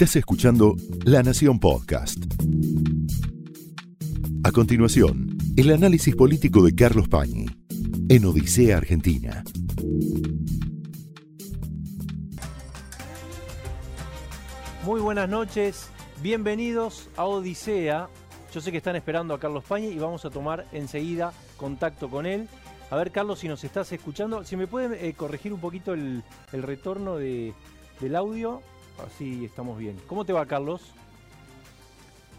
Estás escuchando La Nación Podcast. A continuación, el análisis político de Carlos Pañi en Odisea Argentina. Muy buenas noches, bienvenidos a Odisea. Yo sé que están esperando a Carlos Pañi y vamos a tomar enseguida contacto con él. A ver, Carlos, si nos estás escuchando, si me pueden eh, corregir un poquito el, retorno de, del audio, así estamos bien. ¿Cómo te va, Carlos?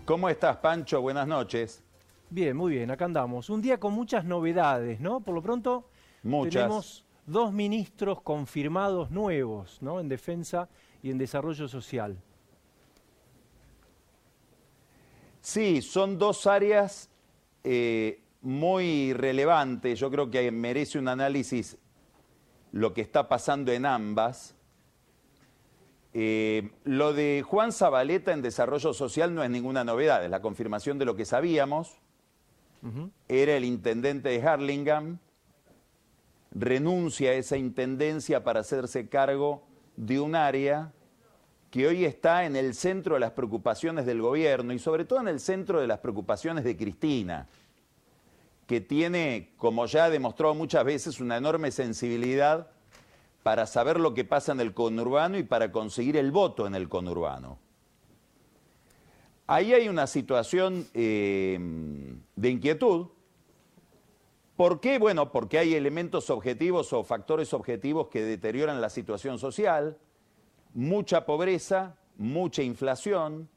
¿Cómo estás, Pancho? Buenas noches. Bien, muy bien, acá andamos. Un día con muchas novedades, ¿no? Por lo pronto, Muchas. tenemos dos ministros confirmados nuevos, ¿no? En defensa y en desarrollo social. Sí, son dos áreas eh, muy relevantes. Yo creo que merece un análisis lo que está pasando en ambas. Eh, lo de Juan Zabaleta en desarrollo social no es ninguna novedad, es la confirmación de lo que sabíamos. Era el intendente de Harlingham, renuncia a esa intendencia para hacerse cargo de un área que hoy está en el centro de las preocupaciones del gobierno y sobre todo en el centro de las preocupaciones de Cristina, que tiene, como ya ha demostrado muchas veces, una enorme sensibilidad para saber lo que pasa en el conurbano y para conseguir el voto en el conurbano. Ahí hay una situación eh, de inquietud. ¿Por qué? Bueno, porque hay elementos objetivos o factores objetivos que deterioran la situación social, mucha pobreza, mucha inflación.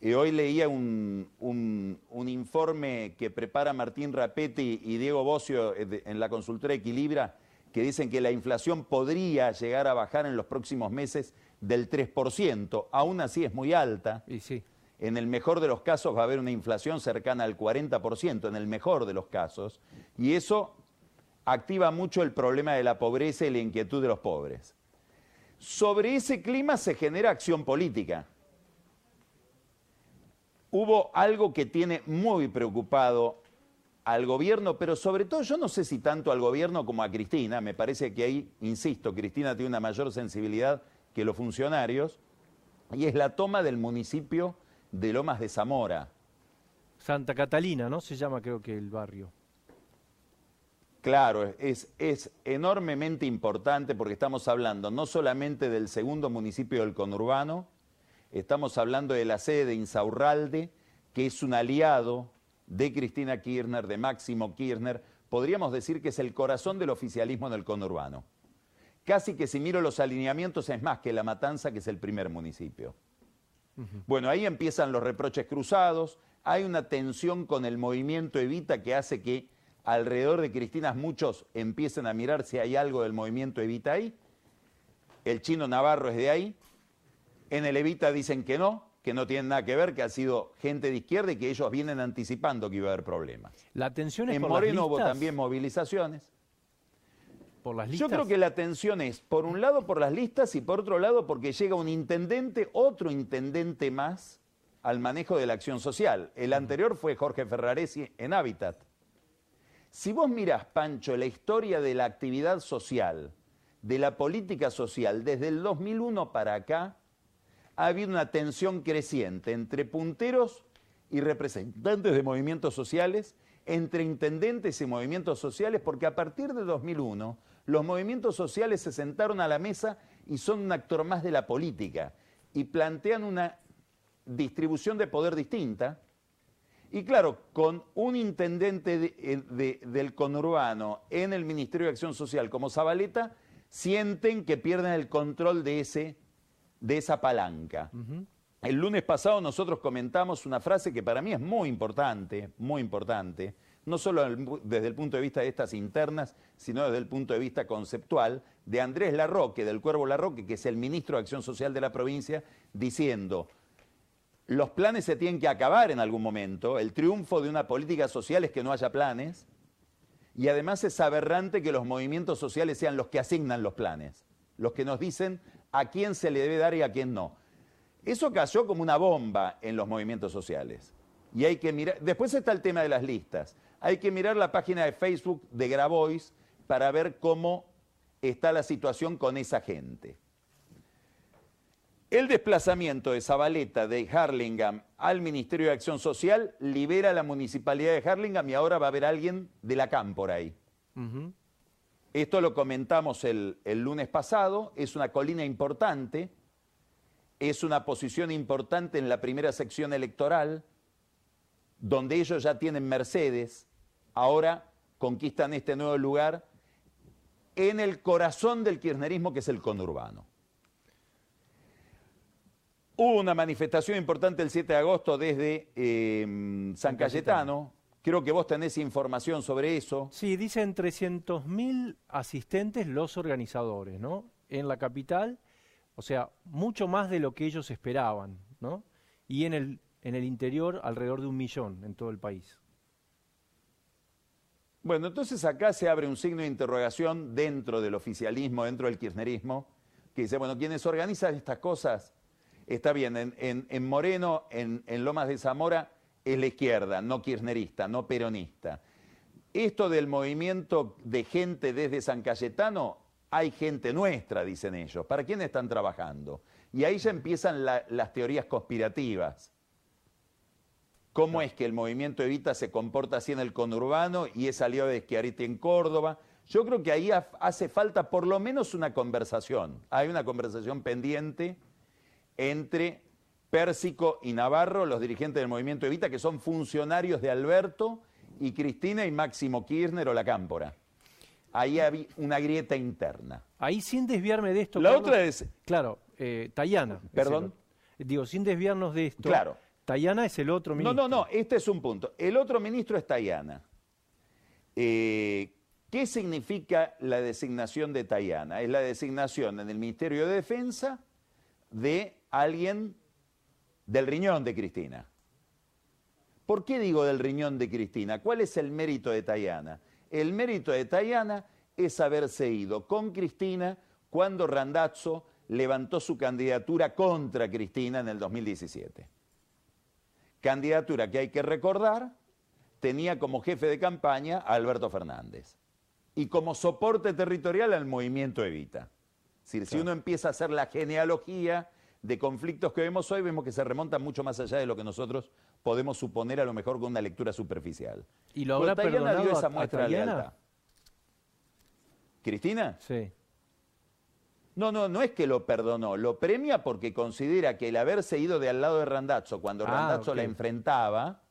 Y hoy leía un, un, un informe que prepara Martín Rapetti y Diego Bocio eh, en la consultora Equilibra, que dicen que la inflación podría llegar a bajar en los próximos meses del 3%. Aún así es muy alta. Y sí. En el mejor de los casos va a haber una inflación cercana al 40%, en el mejor de los casos. Y eso activa mucho el problema de la pobreza y la inquietud de los pobres. Sobre ese clima se genera acción política. Hubo algo que tiene muy preocupado al gobierno, pero sobre todo yo no sé si tanto al gobierno como a Cristina, me parece que ahí, insisto, Cristina tiene una mayor sensibilidad que los funcionarios, y es la toma del municipio de Lomas de Zamora. Santa Catalina, ¿no? Se llama creo que el barrio. Claro, es, es enormemente importante porque estamos hablando no solamente del segundo municipio del conurbano, estamos hablando de la sede de Insaurralde, que es un aliado de Cristina Kirchner, de Máximo Kirchner, podríamos decir que es el corazón del oficialismo en el conurbano. Casi que si miro los alineamientos es más que La Matanza, que es el primer municipio. Bueno, ahí empiezan los reproches cruzados, hay una tensión con el movimiento Evita que hace que alrededor de Cristina muchos empiecen a mirar si hay algo del movimiento Evita ahí. El chino Navarro es de ahí. En el Evita dicen que no, que no tienen nada que ver, que ha sido gente de izquierda y que ellos vienen anticipando que iba a haber problemas. La tensión es En por Moreno las hubo listas. también movilizaciones. Por las Yo listas. creo que la tensión es, por un lado, por las listas y por otro lado, porque llega un intendente, otro intendente más, al manejo de la acción social. El anterior fue Jorge Ferraresi en Hábitat. Si vos mirás, Pancho, la historia de la actividad social, de la política social, desde el 2001 para acá, ha habido una tensión creciente entre punteros y representantes de movimientos sociales, entre intendentes y movimientos sociales, porque a partir de 2001 los movimientos sociales se sentaron a la mesa y son un actor más de la política y plantean una distribución de poder distinta. Y claro, con un intendente de- eh, de- del conurbano en el Ministerio de Acción Social como Zabaleta, sienten que pierden el control de, ese, de esa palanca. El lunes pasado nosotros comentamos una frase que para mí es muy importante, muy importante, no solo desde el punto de vista de estas internas, sino desde el punto de vista conceptual, de Andrés Larroque, del Cuervo Larroque, que es el ministro de Acción Social de la provincia, diciendo, los planes se tienen que acabar en algún momento, el triunfo de una política social es que no haya planes, y además es aberrante que los movimientos sociales sean los que asignan los planes, los que nos dicen a quién se le debe dar y a quién no. Eso cayó como una bomba en los movimientos sociales. Y hay que mirar, después está el tema de las listas. Hay que mirar la página de Facebook de Grabois para ver cómo está la situación con esa gente. El desplazamiento de Zabaleta de Harlingham al Ministerio de Acción Social libera la municipalidad de Harlingham y ahora va a haber alguien de la Cámpora ahí. Esto lo comentamos el, el lunes pasado, es una colina importante, es una posición importante en la primera sección electoral, donde ellos ya tienen Mercedes, ahora conquistan este nuevo lugar en el corazón del kirchnerismo que es el conurbano. Hubo una manifestación importante el 7 de agosto desde eh, San Cayetano. Creo que vos tenés información sobre eso. Sí, dicen 300.000 asistentes los organizadores, ¿no? En la capital, o sea, mucho más de lo que ellos esperaban, ¿no? Y en el, en el interior, alrededor de un millón en todo el país. Bueno, entonces acá se abre un signo de interrogación dentro del oficialismo, dentro del kirchnerismo, que dice, bueno, ¿quiénes organizan estas cosas? Está bien, en, Moreno, en, Lomas de Zamora, es la izquierda, no kirchnerista, no peronista. Esto del movimiento de gente desde San Cayetano, hay gente nuestra, dicen ellos. ¿Para quién están trabajando? Y ahí ya empiezan las teorías conspirativas. ¿Cómo es que el movimiento Evita se comporta así en el conurbano y es aliado de Schiaretti en Córdoba? Yo creo que ahí hace falta por lo menos una conversación. Hay una conversación pendiente entre Pérsico y Navarro, los dirigentes del movimiento Evita, que son funcionarios de Alberto y Cristina y Máximo Kirchner o la Cámpora. Ahí había una grieta interna. Ahí sin desviarme de esto. La otra es. Claro, eh, Tayana. Perdón. digo, sin desviarnos de esto. Claro. Tayana es el otro ministro. No, no, no, este es un punto. El otro ministro es Tayana. Eh, ¿Qué significa la designación de Tayana? Es la designación en el Ministerio de Defensa de alguien del riñón de Cristina. ¿Por qué digo del riñón de Cristina? ¿Cuál es el mérito de Tayana? El mérito de Tayana es haberse ido con Cristina cuando Randazzo levantó su candidatura contra Cristina en el 2017. Candidatura que hay que recordar, tenía como jefe de campaña a Alberto Fernández y como soporte territorial al movimiento Evita. Si, si uno empieza a hacer la genealogía de conflictos que vemos hoy, vemos que se remontan mucho más allá de lo que nosotros podemos suponer a lo mejor con una lectura superficial. ¿Y lo habrá perdonado esa muestra a, ¿Cristina? Sí. No, no, no es que lo perdonó, lo premia porque considera que el haberse ido de al lado de Randazzo cuando ah, Randazzo la enfrentaba.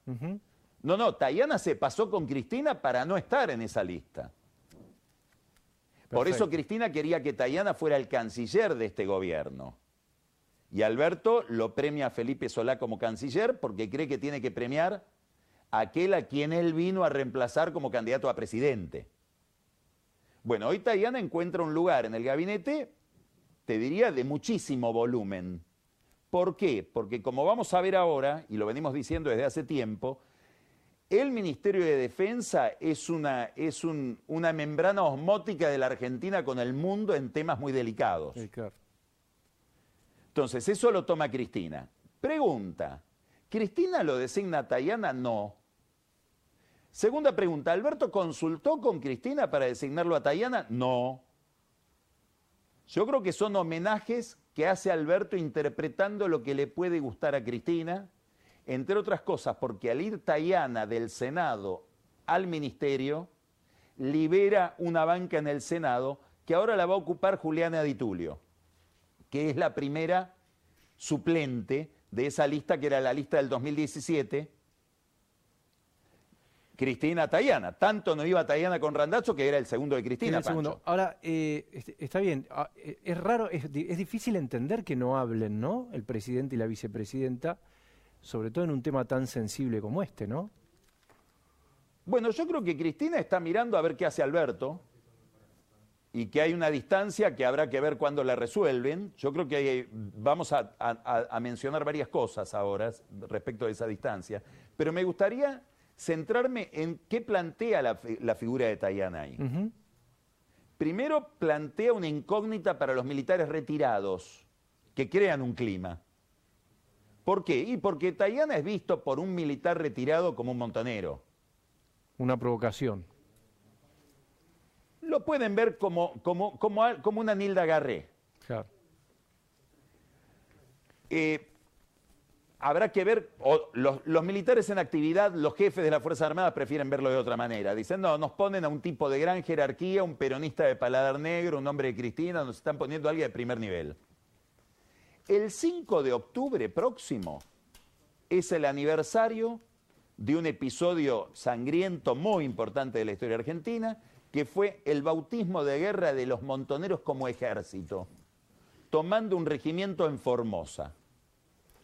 No, no, Tayana se pasó con Cristina para no estar en esa lista. Por eso Cristina quería que Tayana fuera el canciller de este gobierno. Y Alberto lo premia a Felipe Solá como canciller porque cree que tiene que premiar a aquel a quien él vino a reemplazar como candidato a presidente. Bueno, hoy Tayana encuentra un lugar en el gabinete, te diría, de muchísimo volumen. ¿Por qué? Porque como vamos a ver ahora, y lo venimos diciendo desde hace tiempo, el Ministerio de Defensa es, una, es una membrana osmótica de la Argentina con el mundo en temas muy delicados. Entonces, eso lo toma Cristina. Pregunta, ¿Cristina lo designa Tayana? No. Segunda pregunta, ¿Alberto consultó con Cristina para designarlo a Tayana? No. Yo creo que son homenajes que hace Alberto interpretando lo que le puede gustar a Cristina, entre otras cosas porque al ir Tayana del Senado al Ministerio, libera una banca en el Senado que ahora la va a ocupar Juliana Di Tulio que es la primera suplente de esa lista que era la lista del 2017, Cristina Tayana. Tanto no iba Tayana con Randazzo que era el segundo de Cristina. segundo. Ahora, eh, este, está bien, ah, eh, es raro, es, es, difícil entender que no hablen, ¿no? El presidente y la vicepresidenta, sobre todo en un tema tan sensible como este, ¿no? Bueno, yo creo que Cristina está mirando a ver qué hace Alberto y que hay una distancia que habrá que ver cuándo la resuelven. Yo creo que vamos a, mencionar varias cosas ahora respecto a esa distancia, pero me gustaría centrarme en qué plantea la, figura de Tayana ahí. Primero plantea una incógnita para los militares retirados que crean un clima. ¿Por qué? Y porque Tayana es visto por un militar retirado como un montonero. Una provocación lo pueden ver como, como, como, como una Nilda Garré. Eh, habrá que ver, los, los, militares en actividad, los jefes de las Fuerzas Armadas prefieren verlo de otra manera. Dicen, no, nos ponen a un tipo de gran jerarquía, un peronista de paladar negro, un hombre de Cristina, nos están poniendo a alguien de primer nivel. El 5 de octubre próximo es el aniversario de un episodio sangriento muy importante de la historia argentina, que fue el bautismo de guerra de los montoneros como ejército, tomando un regimiento en Formosa.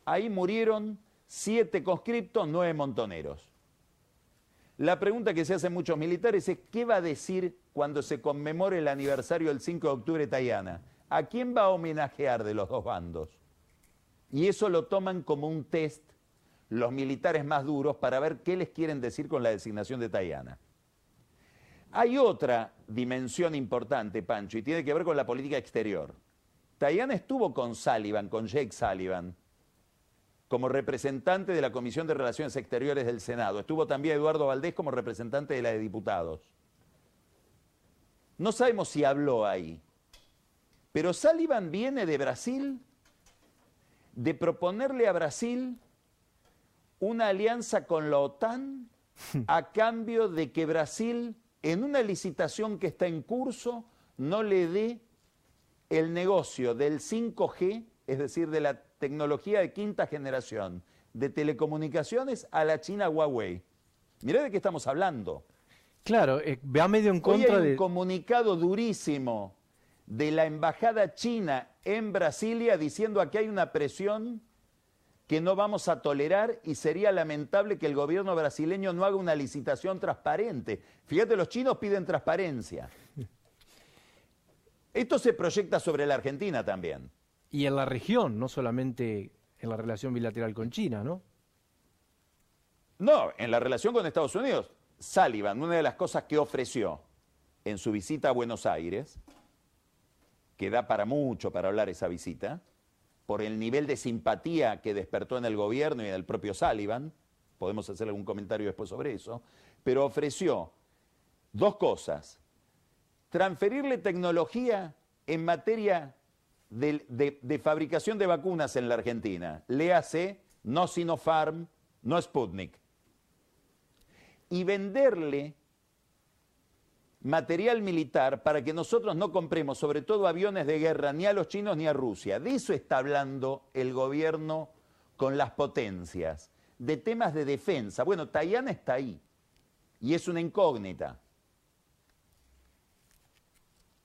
Ahí murieron siete conscriptos, nueve montoneros. La pregunta que se hacen muchos militares es, ¿qué va a decir cuando se conmemore el aniversario del 5 de octubre Tayana? ¿A quién va a homenajear de los dos bandos? Y eso lo toman como un test los militares más duros para ver qué les quieren decir con la designación de Tayana. Hay otra dimensión importante, Pancho, y tiene que ver con la política exterior. Tayana estuvo con Sullivan, con Jake Sullivan, como representante de la Comisión de Relaciones Exteriores del Senado. Estuvo también Eduardo Valdés como representante de la de diputados. No sabemos si habló ahí, pero Sullivan viene de Brasil de proponerle a Brasil una alianza con la OTAN a cambio de que Brasil, en una licitación que está en curso, no le dé el negocio del 5G, es decir, de la tecnología de quinta generación de telecomunicaciones a la China Huawei. Mirá de qué estamos hablando. Claro, eh, va medio en contra Hoy hay un comunicado durísimo de la embajada china en Brasilia diciendo que hay una presión que no vamos a tolerar y sería lamentable que el gobierno brasileño no haga una licitación transparente. Fíjate, los chinos piden transparencia. Esto se proyecta sobre la Argentina también. Y en la región, no solamente en la relación bilateral con China, ¿no? No, en la relación con Estados Unidos. Sullivan, una de las cosas que ofreció en su visita a Buenos Aires, que da para mucho para hablar esa visita, por el nivel de simpatía que despertó en el gobierno y en el propio Sullivan, podemos hacer algún comentario después sobre eso, pero ofreció dos cosas. Transferirle tecnología en materia de, fabricación de vacunas en la Argentina. Léase, no Sinopharm, no Sputnik. Y venderle material militar para que nosotros no compremos, sobre todo aviones de guerra, ni a los chinos ni a Rusia. De eso está hablando el gobierno con las potencias, de temas de defensa. Bueno, Tayana está ahí y es una incógnita.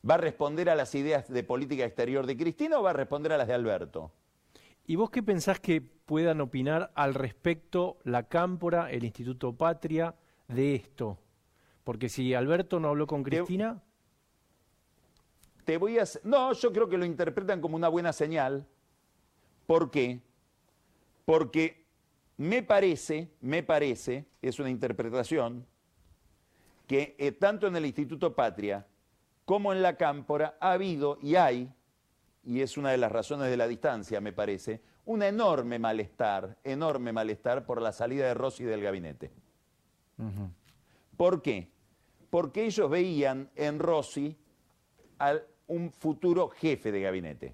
¿Va a responder a las ideas de política exterior de Cristina o va a responder a las de Alberto? ¿Y vos qué pensás que puedan opinar al respecto la Cámpora, el Instituto Patria, de esto? Porque si Alberto no habló con Cristina... Te, voy a... No, yo creo que lo interpretan como una buena señal. ¿Por qué? Porque me parece, me parece, es una interpretación, que eh, tanto en el Instituto Patria como en la Cámpora ha habido y hay, y es una de las razones de la distancia, me parece, un enorme malestar, enorme malestar por la salida de Rossi del gabinete. ¿Por qué? Porque ellos veían en Rossi a un futuro jefe de gabinete.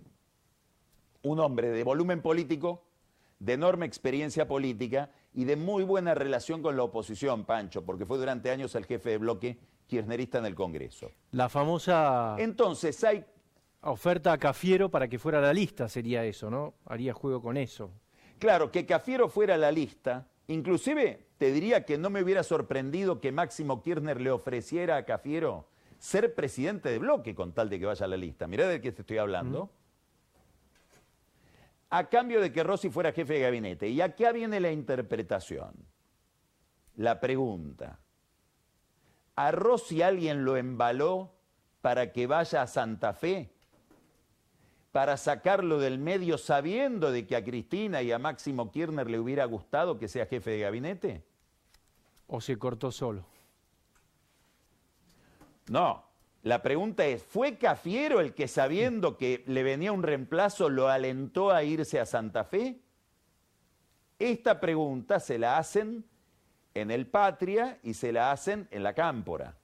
Un hombre de volumen político, de enorme experiencia política y de muy buena relación con la oposición, Pancho, porque fue durante años el jefe de bloque kirchnerista en el Congreso. La famosa... Entonces hay... Oferta a Cafiero para que fuera la lista sería eso, ¿no? Haría juego con eso. Claro, que Cafiero fuera la lista. Inclusive te diría que no me hubiera sorprendido que Máximo Kirchner le ofreciera a Cafiero ser presidente de bloque con tal de que vaya a la lista. Mirá de qué te estoy hablando. A cambio de que Rossi fuera jefe de gabinete. Y acá viene la interpretación. La pregunta. ¿A Rossi alguien lo embaló para que vaya a Santa Fe? ¿Para sacarlo del medio sabiendo de que a Cristina y a Máximo Kirchner le hubiera gustado que sea jefe de gabinete? ¿O se cortó solo? No, la pregunta es, ¿fue Cafiero el que sabiendo que le venía un reemplazo lo alentó a irse a Santa Fe? Esta pregunta se la hacen en el Patria y se la hacen en la Cámpora.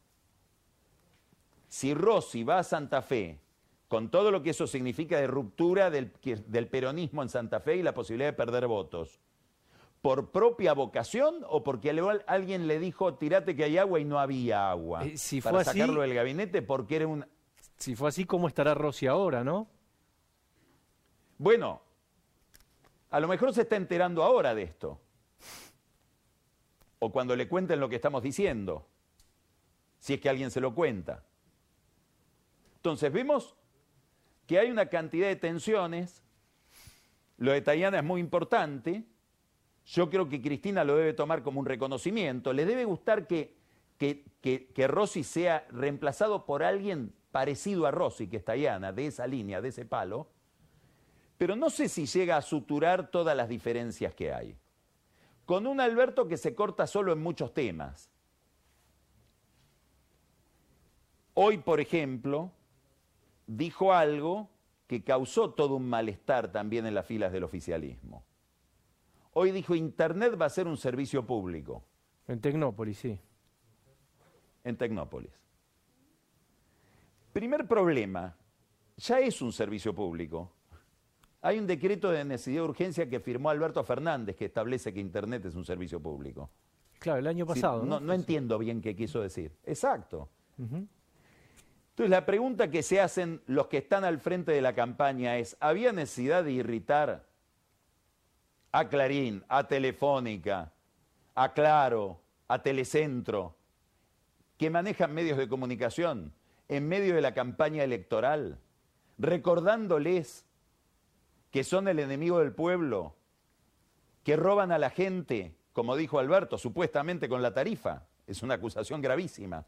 Si Rossi va a Santa Fe con todo lo que eso significa de ruptura del, del peronismo en Santa Fe y la posibilidad de perder votos, ¿por propia vocación o porque alguien le dijo, tirate que hay agua y no había agua? Eh, si para fue sacarlo así, del gabinete porque era un... Si fue así, ¿cómo estará Rossi ahora, no? Bueno, a lo mejor se está enterando ahora de esto. O cuando le cuenten lo que estamos diciendo. Si es que alguien se lo cuenta. Entonces, vemos que hay una cantidad de tensiones. Lo de Tayana es muy importante. Yo creo que Cristina lo debe tomar como un reconocimiento. Le debe gustar que, que, que, Rossi sea reemplazado por alguien parecido a Rossi, que es Tayana, de esa línea, de ese palo. Pero no sé si llega a suturar todas las diferencias que hay. Con un Alberto que se corta solo en muchos temas. Hoy, por ejemplo, dijo algo que causó todo un malestar también en las filas del oficialismo. Hoy dijo, Internet va a ser un servicio público. En Tecnópolis, sí. En Tecnópolis. Primer problema, ya es un servicio público. Hay un decreto de necesidad de urgencia que firmó Alberto Fernández que establece que Internet es un servicio público. Claro, el año pasado. no, no, entiendo bien qué quiso decir. Exacto. Entonces la pregunta que se hacen los que están al frente de la campaña es, ¿había necesidad de irritar a Clarín, a Telefónica, a Claro, a Telecentro, que manejan medios de comunicación en medio de la campaña electoral, recordándoles que son el enemigo del pueblo, que roban a la gente, como dijo Alberto, supuestamente con la tarifa? Es una acusación gravísima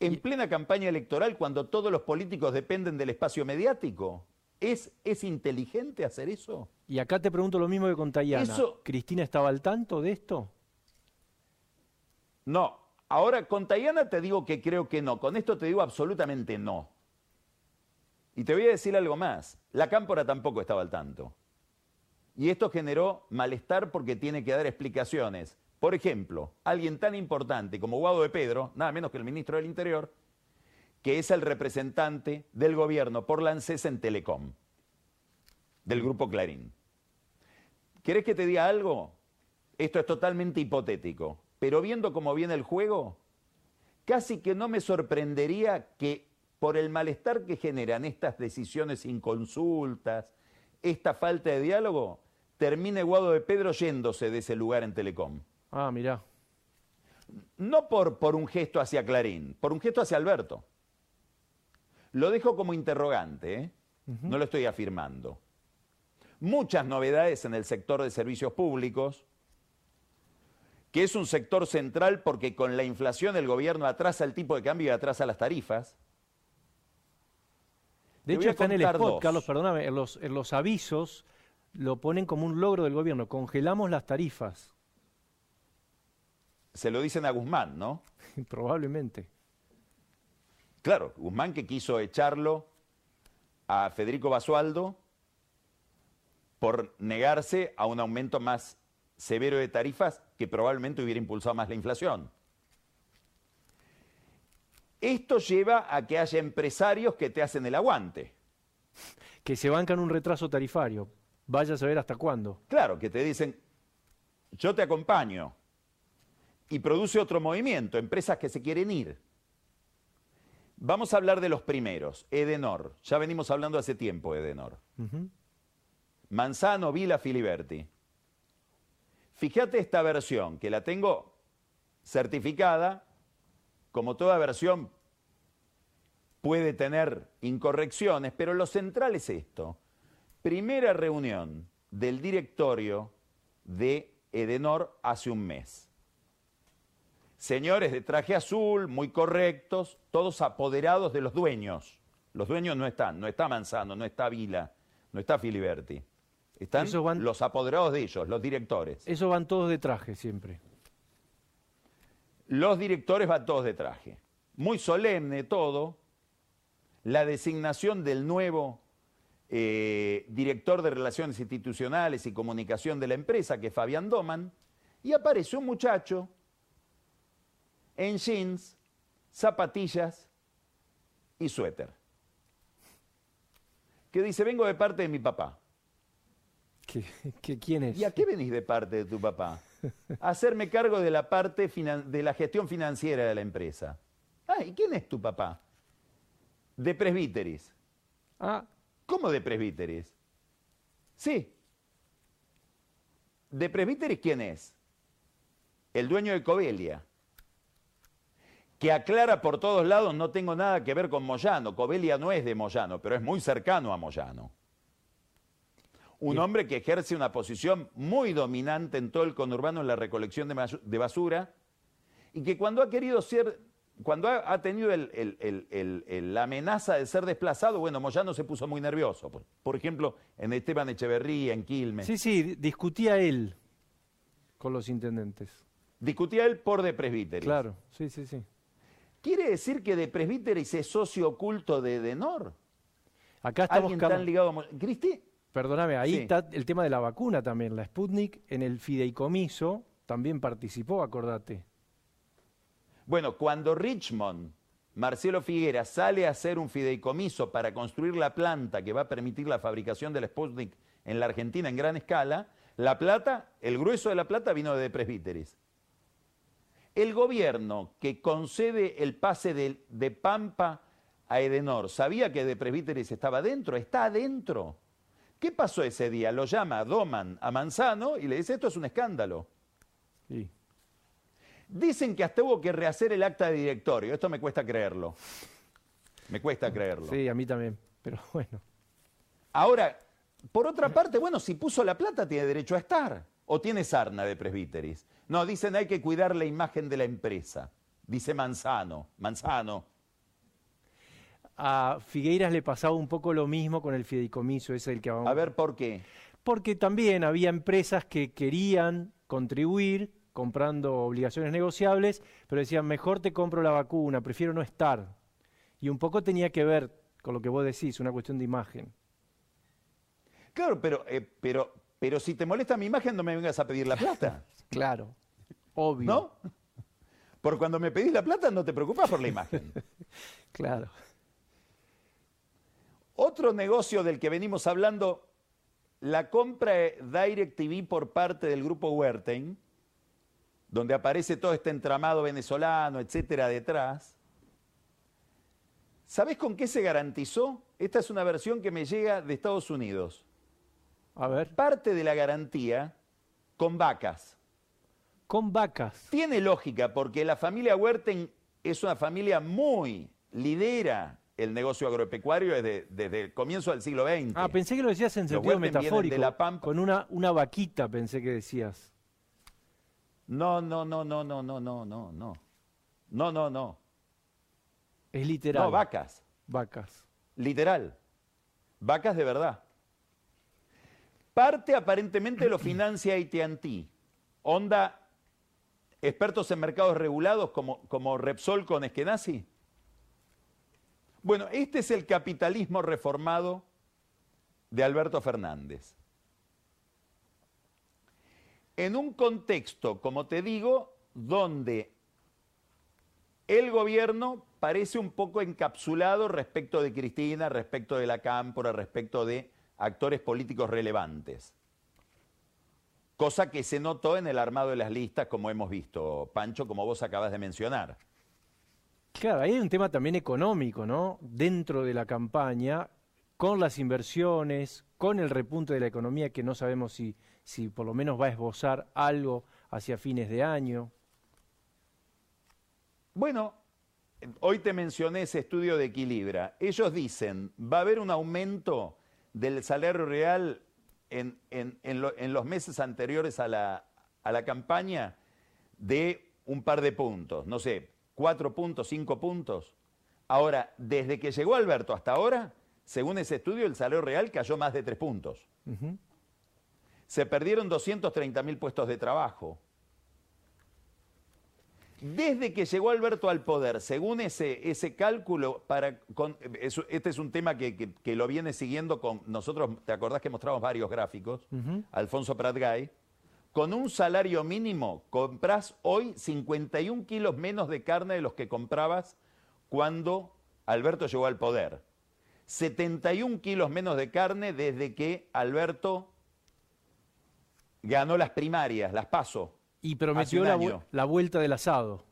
en plena campaña electoral cuando todos los políticos dependen del espacio mediático. ¿Es, ¿Es, inteligente hacer eso? Y acá te pregunto lo mismo que con Tayana. ¿Cristina estaba al tanto de esto? No. Ahora, con Tayana te digo que creo que no. Con esto te digo absolutamente no. Y te voy a decir algo más. La Cámpora tampoco estaba al tanto. Y esto generó malestar porque tiene que dar explicaciones por ejemplo, alguien tan importante como Guado de Pedro, nada menos que el ministro del Interior, que es el representante del gobierno por la en Telecom, del grupo Clarín. ¿Querés que te diga algo? Esto es totalmente hipotético, pero viendo cómo viene el juego, casi que no me sorprendería que por el malestar que generan estas decisiones sin consultas, esta falta de diálogo, termine Guado de Pedro yéndose de ese lugar en Telecom. Ah, mirá. No por, por un gesto hacia Clarín, por un gesto hacia Alberto. Lo dejo como interrogante, ¿eh? no lo estoy afirmando. Muchas novedades en el sector de servicios públicos, que es un sector central porque con la inflación el gobierno atrasa el tipo de cambio y atrasa las tarifas. De hecho, está en el spot, Carlos, perdóname, en los, en los avisos lo ponen como un logro del gobierno. Congelamos las tarifas. Se lo dicen a Guzmán, ¿no? Probablemente. Claro, Guzmán que quiso echarlo a Federico Basualdo por negarse a un aumento más severo de tarifas que probablemente hubiera impulsado más la inflación. Esto lleva a que haya empresarios que te hacen el aguante. Que se bancan un retraso tarifario. Vaya a saber hasta cuándo. Claro, que te dicen, yo te acompaño, y produce otro movimiento, empresas que se quieren ir. Vamos a hablar de los primeros, Edenor. Ya venimos hablando hace tiempo, Edenor. Manzano, Vila, Filiberti. Fíjate esta versión, que la tengo certificada, como toda versión puede tener incorrecciones, pero lo central es esto. Primera reunión del directorio de Edenor hace un mes señores de traje azul, muy correctos, todos apoderados de los dueños. Los dueños no están, no está Manzano, no está Vila, no está Filiberti. Están los apoderados de ellos, los directores. Eso van todos de traje siempre. Los directores van todos de traje. Muy solemne todo. La designación del nuevo eh, director de Relaciones Institucionales y Comunicación de la empresa, que es Fabián Doman, y aparece un muchacho en jeans, zapatillas y suéter. que dice, vengo de parte de mi papá. ¿Qué, qué- quién es? ¿Y a qué venís de parte de tu papá? A hacerme cargo de la parte de la gestión financiera de la empresa. Ah, ¿y quién es tu papá? De presbíteris. Ah, ¿Cómo de presbíteris? Sí. ¿De presbíteris quién es? El dueño de Covelia. Que aclara por todos lados, no tengo nada que ver con Moyano. Covelia no es de Moyano, pero es muy cercano a Moyano. Un hombre que ejerce una posición muy dominante en todo el conurbano en la recolección de basura y que cuando ha querido ser, cuando ha, ha tenido el- el- el- el- el- la amenaza de ser desplazado, bueno, Moyano se puso muy nervioso. Por, por ejemplo, en Esteban Echeverría, en Quilmes. sí, sí, di- discutía él con los intendentes. Discutía él por de presbíteris. Claro, sí, sí, sí. ¿Quiere decir que de presbíteris es socio oculto de Denor? Acá estamos, ¿Alguien tan ligado a ¿Cristi? Perdóname, ahí Sí. está el tema de la vacuna también. La Sputnik en el fideicomiso también participó, acordate. Bueno, cuando Richmond, Marcelo Figuera, sale a hacer un fideicomiso para construir la planta que va a permitir la fabricación del Sputnik en la Argentina en gran escala, la plata, el grueso de la plata vino de presbíteris. El gobierno que concede el pase de, de Pampa a Edenor, ¿sabía que de presbíteris estaba dentro? Está adentro. ¿Qué pasó ese día? Lo llama Doman a Manzano y le dice, esto es un escándalo. Sí. Dicen que hasta hubo que rehacer el acta de directorio. Esto me cuesta creerlo. Me cuesta creerlo. Sí, a mí también. Pero bueno. Ahora, por otra parte, bueno, si puso la plata tiene derecho a estar. O tiene sarna de presbíteris. No, dicen hay que cuidar la imagen de la empresa. Dice Manzano. Manzano. A Figueiras le pasaba un poco lo mismo con el fideicomiso, es el que A ver por qué. Porque también había empresas que querían contribuir comprando obligaciones negociables, pero decían, mejor te compro la vacuna, prefiero no estar. Y un poco tenía que ver con lo que vos decís, una cuestión de imagen. Claro, pero, eh, pero, pero si te molesta mi imagen, no me vengas a pedir la plata. Claro, obvio. ¿No? Por cuando me pedís la plata, no te preocupas por la imagen. Claro. Otro negocio del que venimos hablando, la compra de DirecTV por parte del grupo Wertheim, donde aparece todo este entramado venezolano, etcétera, detrás. ¿Sabés con qué se garantizó? Esta es una versión que me llega de Estados Unidos. A ver, Parte de la garantía con vacas. con vacas. Tiene lógica porque la familia Wertheim es una familia muy lidera el negocio agropecuario desde, desde el comienzo del siglo XX. Ah, pensé que lo decías en sentido de metafórico. La Pampa. Con una, una vaquita pensé que decías. No, no, no, no, no, no, no, no, no. No, no, no. Es literal. No, vacas. Vacas. Literal. Vacas de verdad. Parte aparentemente lo financia AT&T. Onda, expertos en mercados regulados como, como Repsol con Eskenazi. Bueno, este es el capitalismo reformado de Alberto Fernández. En un contexto, como te digo, donde el gobierno parece un poco encapsulado respecto de Cristina, respecto de la Cámpora, respecto de actores políticos relevantes. Cosa que se notó en el armado de las listas, como hemos visto, Pancho, como vos acabas de mencionar. Claro, ahí hay un tema también económico, ¿no? Dentro de la campaña, con las inversiones, con el repunte de la economía que no sabemos si, si por lo menos va a esbozar algo hacia fines de año. Bueno, hoy te mencioné ese estudio de Equilibra. Ellos dicen, va a haber un aumento del salario real en, en- en lo- en los meses anteriores a la, a la campaña de un par de puntos, no sé, cuatro puntos, cinco puntos. Ahora, desde que llegó Alberto hasta ahora, según ese estudio, el salario real cayó más de tres puntos. Se perdieron 230 mil puestos de trabajo. Desde que llegó Alberto al poder, según ese, ese cálculo, para, con- este es un tema que, que- que lo viene siguiendo con nosotros, ¿te acordás que mostramos varios gráficos? Alfonso Pratgay. Con un salario mínimo compras hoy 51 kilos menos de carne de los que comprabas cuando Alberto llegó al poder. 71 kilos menos de carne desde que Alberto ganó las primarias, las pasó. Y prometió la, la vuelta del asado.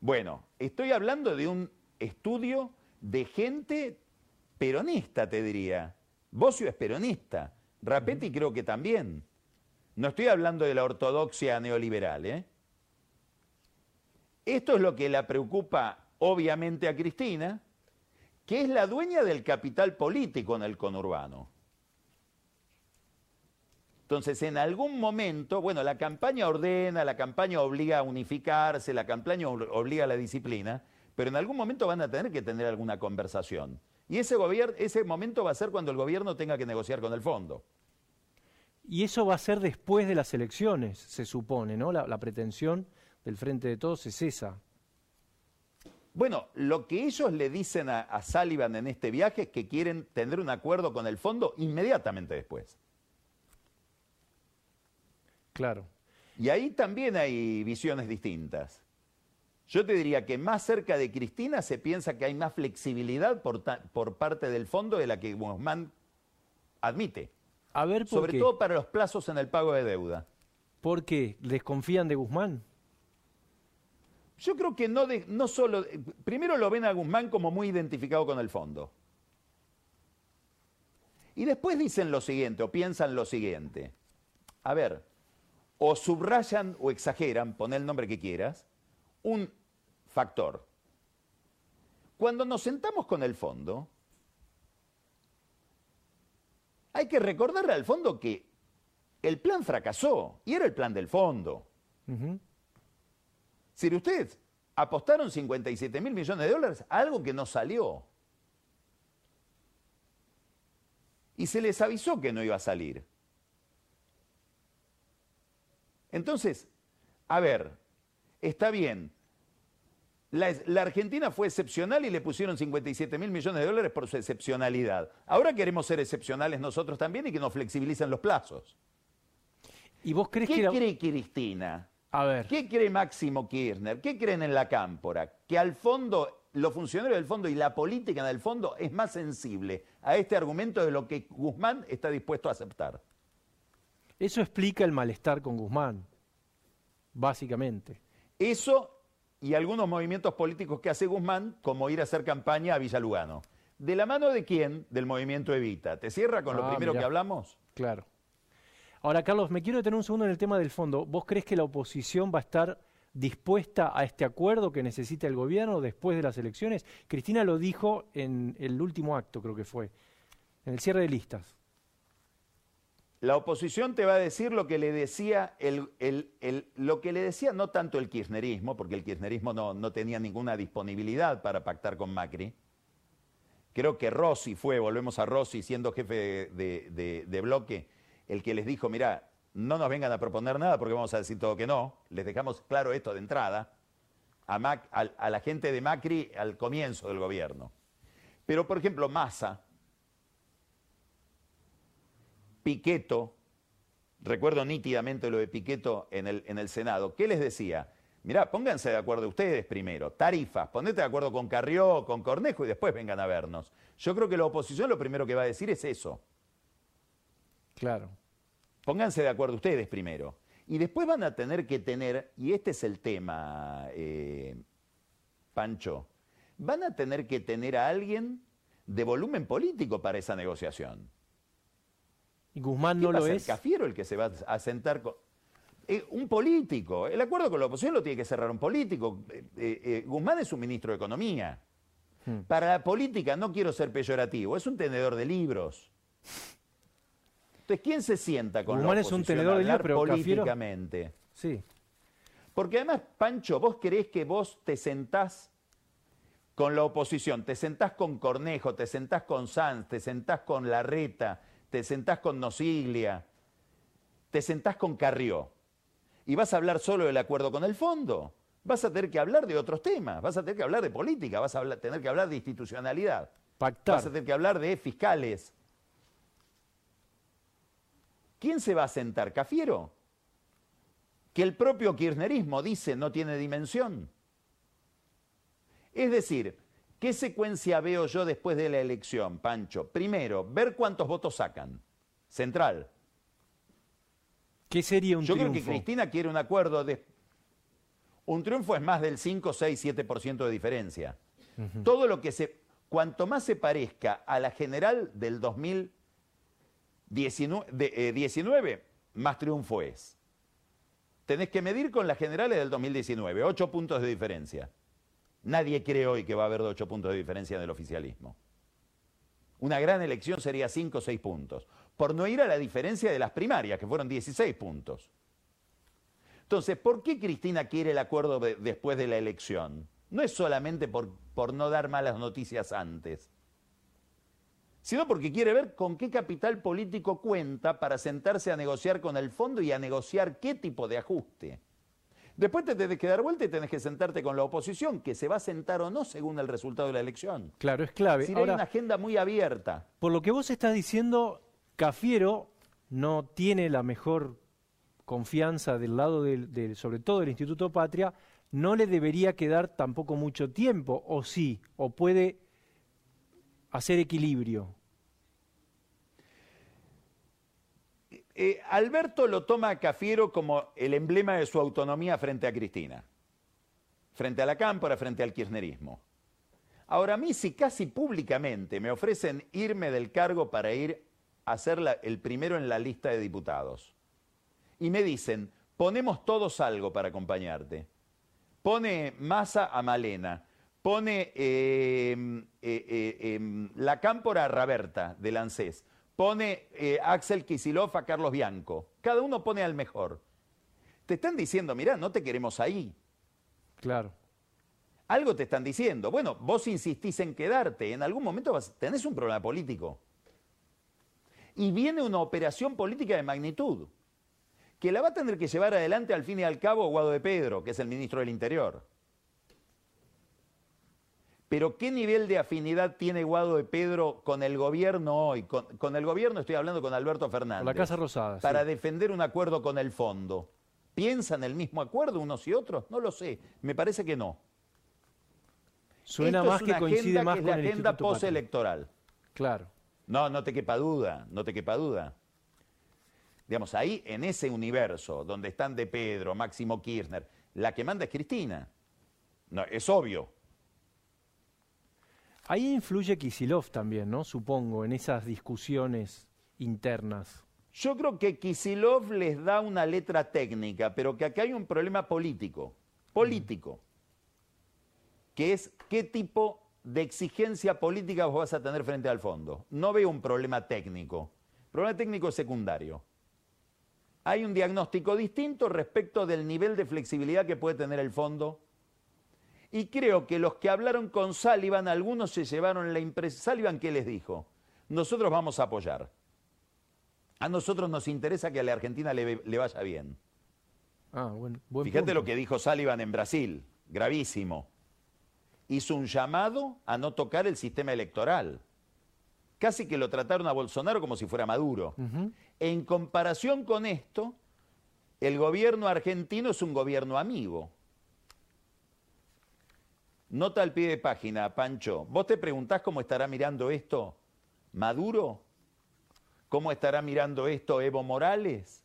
Bueno, estoy hablando de un estudio de gente peronista, te diría. Bocio es peronista. Rapetti creo que también. No estoy hablando de la ortodoxia neoliberal. ¿eh? Esto es lo que la preocupa obviamente a Cristina, que es la dueña del capital político en el conurbano. Entonces, en algún momento, bueno, la campaña ordena, la campaña obliga a unificarse, la campaña obliga a la disciplina, pero en algún momento van a tener que tener alguna conversación. Y ese, ese momento va a ser cuando el gobierno tenga que negociar con el fondo. Y eso va a ser después de las elecciones, se supone, ¿no? La, pretensión del Frente de Todos es esa. Bueno, lo que ellos le dicen a, a Sullivan en este viaje es que quieren tener un acuerdo con el fondo inmediatamente después. Claro. Y ahí también hay visiones distintas. Yo te diría que más cerca de Cristina se piensa que hay más flexibilidad por, por parte del fondo de la que Guzmán admite. A ver, Sobre todo para los plazos en el pago de deuda. ¿Por qué? ¿Desconfían de Guzmán? Yo creo que no, de, no solo... Primero lo ven a Guzmán como muy identificado con el fondo. Y después dicen lo siguiente, o piensan lo siguiente. A ver, o subrayan o exageran, pon el nombre que quieras, un factor. Cuando nos sentamos con el fondo, hay que recordarle al fondo que el plan fracasó y era el plan del fondo. Si ustedes apostaron 57 mil millones de dólares a algo que no salió. Y se les avisó que no iba a salir. Entonces, a ver, está bien. La, Argentina fue excepcional y le pusieron 57 mil millones de dólares por su excepcionalidad. Ahora queremos ser excepcionales nosotros también y que nos flexibilicen los plazos. ¿Y vos crees ¿Qué cree Cristina? A ver. ¿Qué cree Máximo Kirchner? ¿Qué creen en la cámpora? Que al fondo, los funcionarios del fondo y la política del fondo es más sensible a este argumento de lo que Guzmán está dispuesto a aceptar. Eso explica el malestar con Guzmán, básicamente. Eso y algunos movimientos políticos que hace Guzmán, como ir a hacer campaña a Villa Lugano. ¿De la mano de quién? Del movimiento Evita. ¿Te cierra con lo ah, primero que hablamos? Claro. Ahora, Carlos, me quiero detener un segundo en el tema del fondo. ¿Vos crees que la oposición va a estar dispuesta a este acuerdo que necesita el gobierno después de las elecciones? Cristina lo dijo en el último acto, creo que fue, en el cierre de listas. La oposición te va a decir lo que le decía lo que le decía no tanto el kirchnerismo, porque el kirchnerismo no, tenía ninguna disponibilidad para pactar con Macri. Creo que Rossi fue, volvemos a Rossi, siendo jefe de, bloque, el que les dijo, mira, no nos vengan a proponer nada porque vamos a decir todo que no. Les dejamos claro esto de entrada a, a la gente de Macri al comienzo del gobierno. Pero, por ejemplo, Massa, Piqueto, recuerdo nítidamente lo de Piqueto en el, en el Senado, ¿qué les decía? Mirá, pónganse de acuerdo ustedes primero, tarifas, ponete de acuerdo con Carrió, con Cornejo y después vengan a vernos. Yo creo que la oposición lo primero que va a decir es eso. Claro. Pónganse de acuerdo ustedes primero. Y después van a tener que tener, y este es el tema, eh, Pancho, van a tener que tener a alguien de volumen político para esa negociación. ¿Y Guzmán no lo es? Cafiero el que se va a sentar con... Eh, un político. El acuerdo con la oposición lo tiene que cerrar un político. Eh, eh, Guzmán es un ministro de Economía. Hmm. Para la política, no quiero ser peyorativo, es un tenedor de libros. Entonces, ¿quién se sienta con Guzmán la es un tenedor de libros, pero políticamente? Sí. Porque además, Pancho, vos querés que vos te sentás con la oposición, te sentás con Cornejo, te sentás con Sanz, te sentás con Larreta, te sentás con Nosiglia, te sentás con Carrió y vas a hablar solo del acuerdo con el fondo. Vas a tener que hablar de otros temas, vas a tener que hablar de política, vas a tener que hablar de institucionalidad, Pactar. vas a tener que hablar de fiscales. ¿Quién se va a sentar? ¿Cafiero? Que el propio kirchnerismo dice no tiene dimensión. Es decir, ¿Qué secuencia veo yo después de la elección, Pancho? Primero, ver cuántos votos sacan. Central. ¿Qué sería un yo triunfo? creo que Cristina quiere un acuerdo de... Un triunfo es más del 5, 6, 7% de diferencia. Todo lo que se... Cuanto más se parezca a la general del 2019, eh, más triunfo es. Tenés que medir con las generales del 2019, 8 puntos de diferencia. Nadie cree hoy que va a haber 8 puntos de diferencia en el oficialismo. Una gran elección sería 5 o 6 puntos, por no ir a la diferencia de las primarias, que fueron 16 puntos. Entonces, ¿por qué Cristina quiere el acuerdo de, después de la elección? No es solamente por, por no dar malas noticias antes, sino porque quiere ver con qué capital político cuenta para sentarse a negociar con el fondo y a negociar qué tipo de ajuste. Después te tenés que dar vuelta y tenés que sentarte con la oposición, que se va a sentar o no según el resultado de la elección. Claro, es clave. Si hay una agenda muy abierta. Por lo que vos estás diciendo, Cafiero no tiene la mejor confianza del lado del, sobre todo del Instituto Patria, no le debería quedar tampoco mucho tiempo, o sí, o puede hacer equilibrio. Eh, Alberto lo toma a Cafiero como el emblema de su autonomía frente a Cristina, frente a la cámpora, frente al kirchnerismo. Ahora a mí si casi públicamente me ofrecen irme del cargo para ir a ser el primero en la lista de diputados y me dicen, ponemos todos algo para acompañarte, pone masa a Malena, pone eh, eh, em, la cámpora a Raberta del ANSES, pone eh, Axel Kisilov a Carlos Bianco. Cada uno pone al mejor. Te están diciendo, mira, no te queremos ahí. Claro. Algo te están diciendo. Bueno, vos insistís en quedarte. En algún momento vas, tenés un problema político. Y viene una operación política de magnitud, que la va a tener que llevar adelante al fin y al cabo Guado de Pedro, que es el ministro del Interior. Pero ¿qué nivel de afinidad tiene Guado de Pedro con el gobierno hoy? Con, el gobierno estoy hablando con Alberto Fernández. la Casa Rosada. Para defender un acuerdo con el fondo. ¿Piensan el mismo acuerdo unos y otros? No lo sé. Me parece que no. Suena más que coincide más que con la agenda postelectoral. Claro. No, no te quepa duda, no te quepa duda. Digamos, ahí en ese universo donde están De Pedro, Máximo Kirchner, la que manda es Cristina. No, es obvio. Ahí influye Kisilov también, ¿no? Supongo, en esas discusiones internas. Yo creo que Kisilov les da una letra técnica, pero que acá hay un problema político, político, que es qué tipo de exigencia política vos vas a tener frente al fondo. No veo un problema técnico. Problema técnico secundario. Hay un diagnóstico distinto respecto del nivel de flexibilidad que puede tener el fondo y creo que los que hablaron con Sullivan, algunos se llevaron la impresión. Sullivan, ¿qué les dijo? Nosotros vamos a apoyar. A nosotros nos interesa que a la Argentina le, vaya bien. Ah, Fíjate lo que dijo Sullivan en Brasil, gravísimo. Hizo un llamado a no tocar el sistema electoral. Casi que lo trataron a Bolsonaro como si fuera Maduro. En comparación con esto, el gobierno argentino es un gobierno amigo. Nota al pie de página, Pancho. ¿Vos te preguntás cómo estará mirando esto Maduro? ¿Cómo estará mirando esto Evo Morales?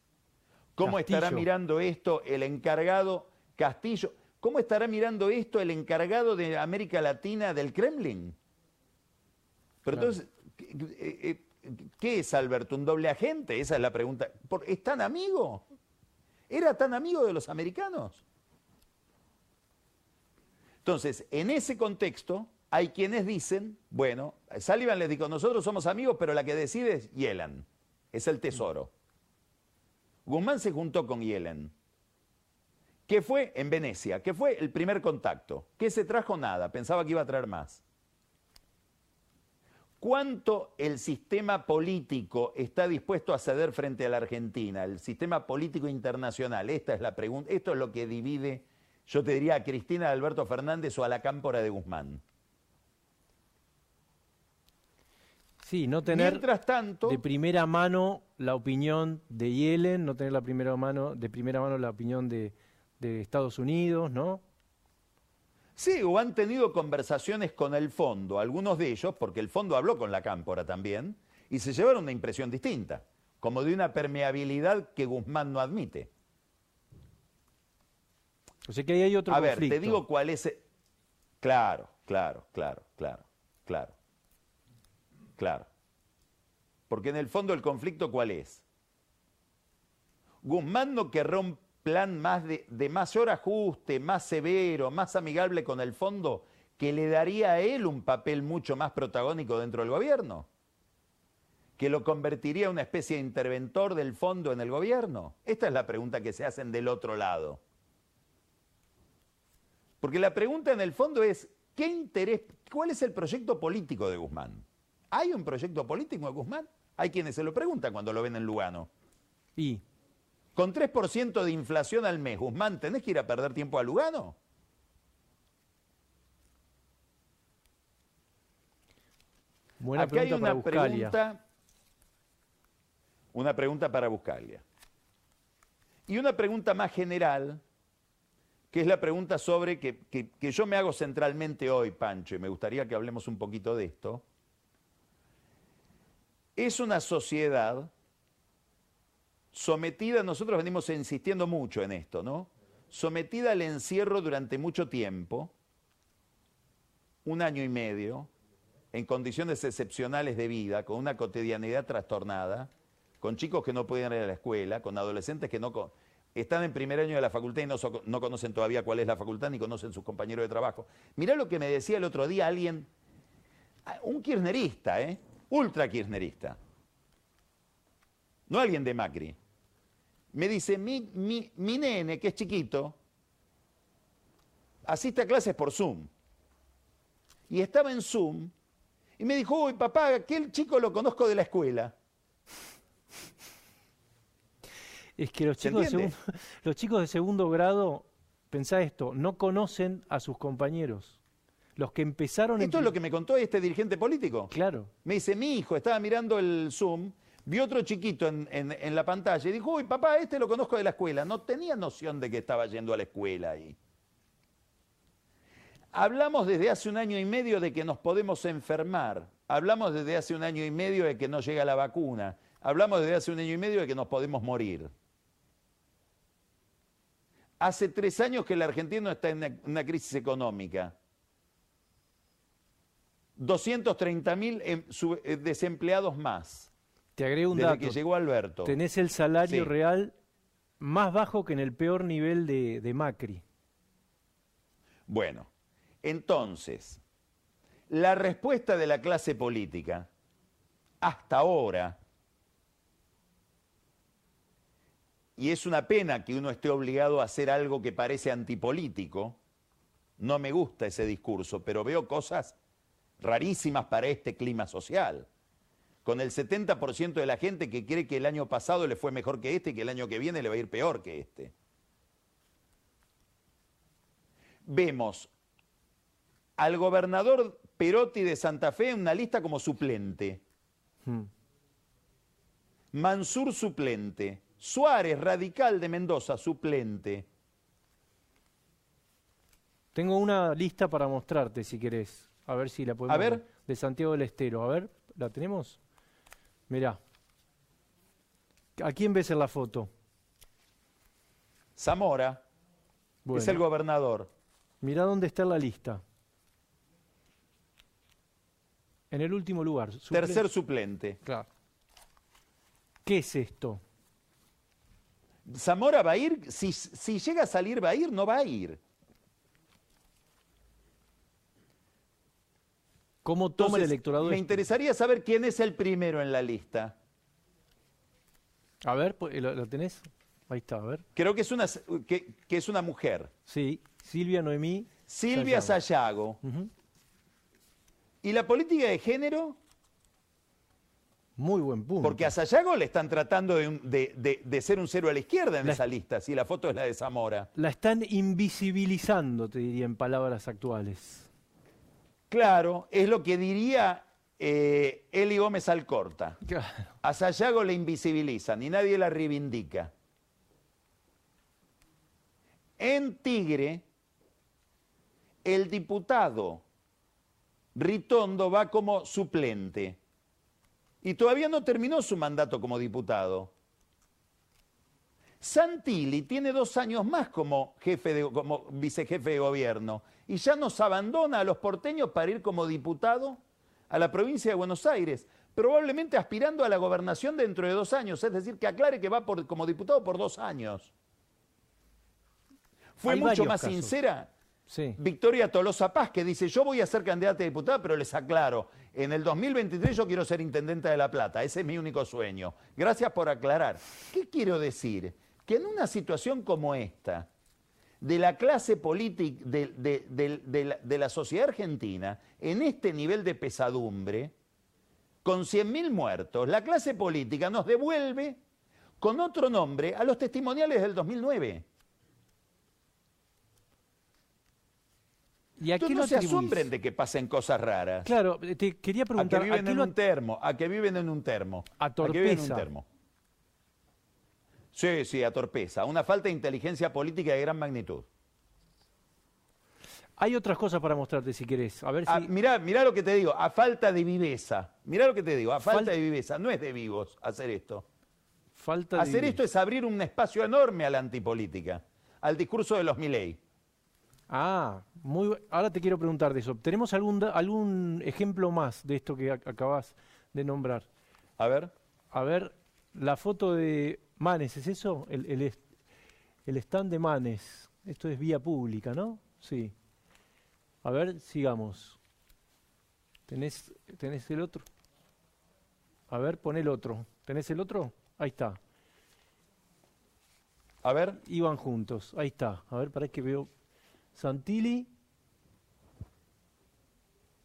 ¿Cómo estará mirando esto el encargado Castillo? ¿Cómo estará mirando esto el encargado de América Latina del Kremlin? Pero entonces, eh, eh, ¿qué es Alberto? ¿Un doble agente? Esa es la pregunta. ¿Es tan amigo? ¿Era tan amigo de los americanos? Entonces, en ese contexto, hay quienes dicen, bueno, Sullivan les dijo, nosotros somos amigos, pero la que decide es Yellen, es el tesoro. Guzmán se juntó con Yellen. ¿Qué fue? En Venecia, ¿Qué fue el primer contacto. ¿Qué se trajo? Nada, pensaba que iba a traer más. ¿Cuánto el sistema político está dispuesto a ceder frente a la Argentina? El sistema político internacional. Esta es la pregunta. Esto es lo que divide yo te diría a Cristina de Alberto Fernández o a la cámpora de Guzmán. Sí, no tener de primera mano la opinión de Yellen, no tener la primera mano, de primera mano la opinión de, Estados Unidos, ¿no? Sí, o han tenido conversaciones con el fondo, algunos de ellos, porque el fondo habló con la cámpora también, y se llevaron una impresión distinta, como de una permeabilidad que Guzmán no admite. O sea que ahí hay otro A ver, te digo cuál es. e- Claro, claro, claro, claro, claro. Claro. Porque en el fondo el conflicto cuál es? Guzmán no querrá un plan más de, de mayor ajuste, más severo, más amigable con el fondo, que le daría a él un papel mucho más protagónico dentro del gobierno. Que lo convertiría en una especie de interventor del fondo en el gobierno. Esta es la pregunta que se hacen del otro lado. Porque la pregunta en el fondo es, ¿qué interés, cuál es el proyecto político de Guzmán? ¿Hay un proyecto político de Guzmán? Hay quienes se lo preguntan cuando lo ven en Lugano. Y Con 3% de inflación al mes, Guzmán, ¿tenés que ir a perder tiempo a Lugano? buena Acá hay pregunta una pregunta, una pregunta para Buscalia. Y una pregunta más general, que es la pregunta sobre que, que- yo me hago centralmente hoy, Pancho, y me gustaría que hablemos un poquito de esto. Es una sociedad sometida, nosotros venimos insistiendo mucho en esto, ¿no? Sometida al encierro durante mucho tiempo, un año y medio, en condiciones excepcionales de vida, con una cotidianidad trastornada, con chicos que no pueden ir a la escuela, con adolescentes que no están en primer año de la facultad y no, no conocen todavía cuál es la facultad ni conocen sus compañeros de trabajo. Mirá lo que me decía el otro día alguien, ah, un kirchnerista, ¿eh? ultra kirchnerista, no alguien de Macri. Me dice, mi, mi, mi nene, que es chiquito, asiste a clases por Zoom. Y estaba en Zoom y me dijo, uy, papá, aquel chico lo conozco de la escuela. Es que los ¿Se chicos, de segundo, los chicos de segundo grado, pensá esto, no conocen a sus compañeros. Los que empezaron en Esto es lo que me contó este dirigente político. Claro. Me dice, mi hijo estaba mirando el Zoom, vio otro chiquito en, en- en la pantalla y dijo, uy, papá, este lo conozco de la escuela. No tenía noción de que estaba yendo a la escuela ahí. Hablamos desde hace un año y medio de que nos podemos enfermar. Hablamos desde hace un año y medio de que no llega la vacuna. Hablamos desde hace un año y medio de que nos podemos morir. Hace tres años que el argentino está en una, una crisis económica. 230 mil desempleados más Te agrego un desde dato. que llegó Alberto. Tenés el salario Sí. real más bajo que en el peor nivel de, de Macri. Bueno, entonces, la respuesta de la clase política hasta ahora, y es una pena que uno esté obligado a hacer algo que parece antipolítico, no me gusta ese discurso, pero veo cosas rarísimas para este clima social. Con el 70% de la gente que cree que el año pasado le fue mejor que este y que el año que viene le va a ir peor que este. Vemos al gobernador Perotti de Santa Fe en una lista como suplente. Hmm. Mansur suplente. Suárez, radical de Mendoza, suplente. Tengo una lista para mostrarte si querés. A ver si la podemos. A ver. De Santiago del Estero. A ver, ¿la tenemos? Mirá. ¿A quién ves en la foto? Zamora Bueno, es el gobernador. mirá dónde está en la lista. En el último lugar. suple- Tercer suplente. Claro. ¿Qué es esto? Zamora va a ir, si, si llega a salir va a ir, no va a ir. ¿Cómo toma el electorado Me esto? interesaría saber quién es el primero en la lista. A ver, pues, ¿lo, lo tenés? Ahí está, a ver. Creo que es una, que, que es una mujer. Sí, Silvia Noemí. Silvia Sayago. ¿Y la política de género? Muy buen punto. Porque a Sayago le están tratando de, de- de- de ser un cero a la izquierda en La- esa lista, si la foto es la de Zamora. La están invisibilizando, te diría en palabras actuales. Claro, es lo que diría eh, Eli Gómez Alcorta. Claro. A Sayago le invisibilizan y nadie la reivindica. En Tigre, el diputado Ritondo va como suplente y todavía no terminó su mandato como diputado. Santilli tiene dos años más como, jefe de, como vicejefe de gobierno y ya nos abandona a los porteños para ir como diputado a la provincia de Buenos Aires, probablemente aspirando a la gobernación dentro de dos años, es decir, que aclare que va por, como diputado por dos años. Fue mucho más sincera Victoria Tolosa Paz, que dice, yo voy a ser candidata a diputada, pero les aclaro, en el 2023 yo quiero ser intendente de La Plata, ese es mi único sueño. Gracias por aclarar. ¿Qué quiero decir? Que en una situación como esta, de la clase política, de, la, sociedad argentina, en este nivel de pesadumbre, con 100.000 muertos, la clase política nos devuelve con otro nombre a los testimoniales del 2009. ¿Y aquí no se asombren de que pasen cosas raras. Claro, te quería preguntar... A que viven en un termo, a que viven en un termo. A torpeza. en un termo. Sí, sí, a torpeza. Una falta de inteligencia política de gran magnitud. Hay otras cosas para mostrarte si querés. A ver ah, si... mirá, lo que te digo, a falta de viveza. Mirá lo que te digo, a falta de viveza. No es de vivos hacer esto. Falta hacer esto es abrir un espacio enorme a la antipolítica, al discurso de los Milei. Ah, muy ahora te quiero preguntar de eso. ¿Tenemos algún, algún ejemplo más de esto que acabas de nombrar? A ver. A ver, la foto de Manes, ¿es eso? El, el, el stand de Manes. Esto es vía pública, ¿no? Sí. A ver, sigamos. ¿Tenés, ¿Tenés el otro? A ver, pon el otro. ¿Tenés el otro? Ahí está. A ver. Iban juntos. Ahí está. A ver, para que veo. Santilli.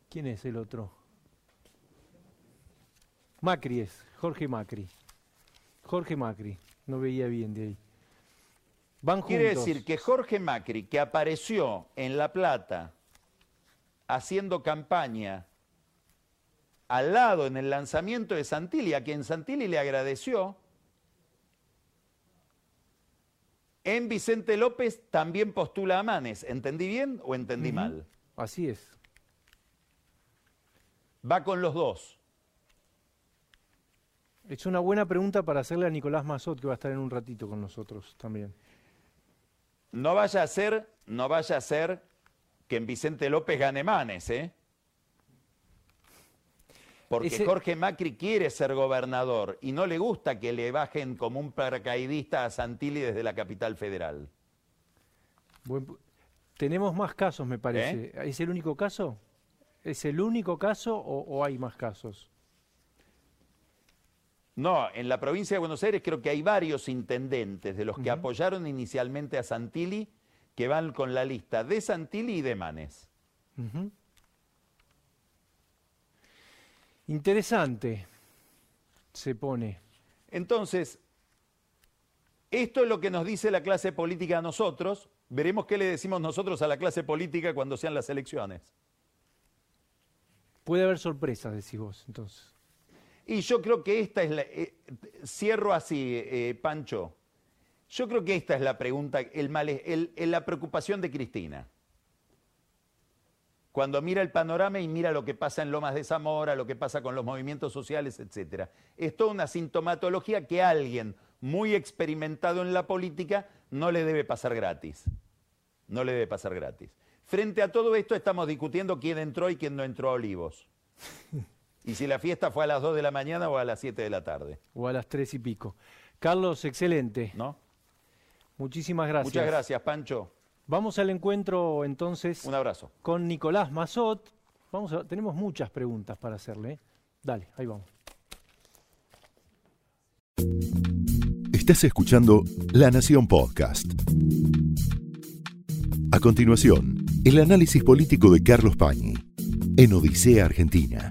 ¿Quién es el otro? Macri es, Jorge Macri. Jorge Macri, no veía bien de ahí. Van Quiere decir que Jorge Macri, que apareció en La Plata haciendo campaña al lado en el lanzamiento de Santilli, a quien Santilli le agradeció, En Vicente López también postula a Manes. ¿Entendí bien o entendí mal? Así es. Va con los dos. Es una buena pregunta para hacerle a Nicolás Mazot, que va a estar en un ratito con nosotros también. No vaya a ser, no vaya a ser que en Vicente López gane Manes, ¿eh? Porque Jorge Macri quiere ser gobernador y no le gusta que le bajen como un paracaidista a Santilli desde la capital federal. tenemos más casos, me parece. ¿Eh? ¿Es el único caso? ¿Es el único caso o, hay más casos? No, en la provincia de Buenos Aires creo que hay varios intendentes de los que apoyaron inicialmente a Santilli que van con la lista de Santilli y de Manes. Interesante se pone. Entonces, esto es lo que nos dice la clase política a nosotros. Veremos qué le decimos nosotros a la clase política cuando sean las elecciones. Puede haber sorpresas, decís vos, entonces. Y yo creo que esta es la... Eh, cierro así, eh, Pancho. Yo creo que esta es la pregunta, el, el, la preocupación de Cristina cuando mira el panorama y mira lo que pasa en Lomas de Zamora, lo que pasa con los movimientos sociales, etc. Es toda una sintomatología que a alguien muy experimentado en la política no le debe pasar gratis. No le debe pasar gratis. Frente a todo esto estamos discutiendo quién entró y quién no entró a Olivos. Y si la fiesta fue a las 2 de la mañana o a las 7 de la tarde. O a las 3 y pico. Carlos, excelente. ¿No? Muchísimas gracias. Muchas gracias, Pancho. Vamos al encuentro entonces. Un abrazo. Con Nicolás Mazot. Vamos tenemos muchas preguntas para hacerle. ¿eh? Dale, ahí vamos. Estás escuchando La Nación Podcast. A continuación, el análisis político de Carlos Pañi en Odisea Argentina.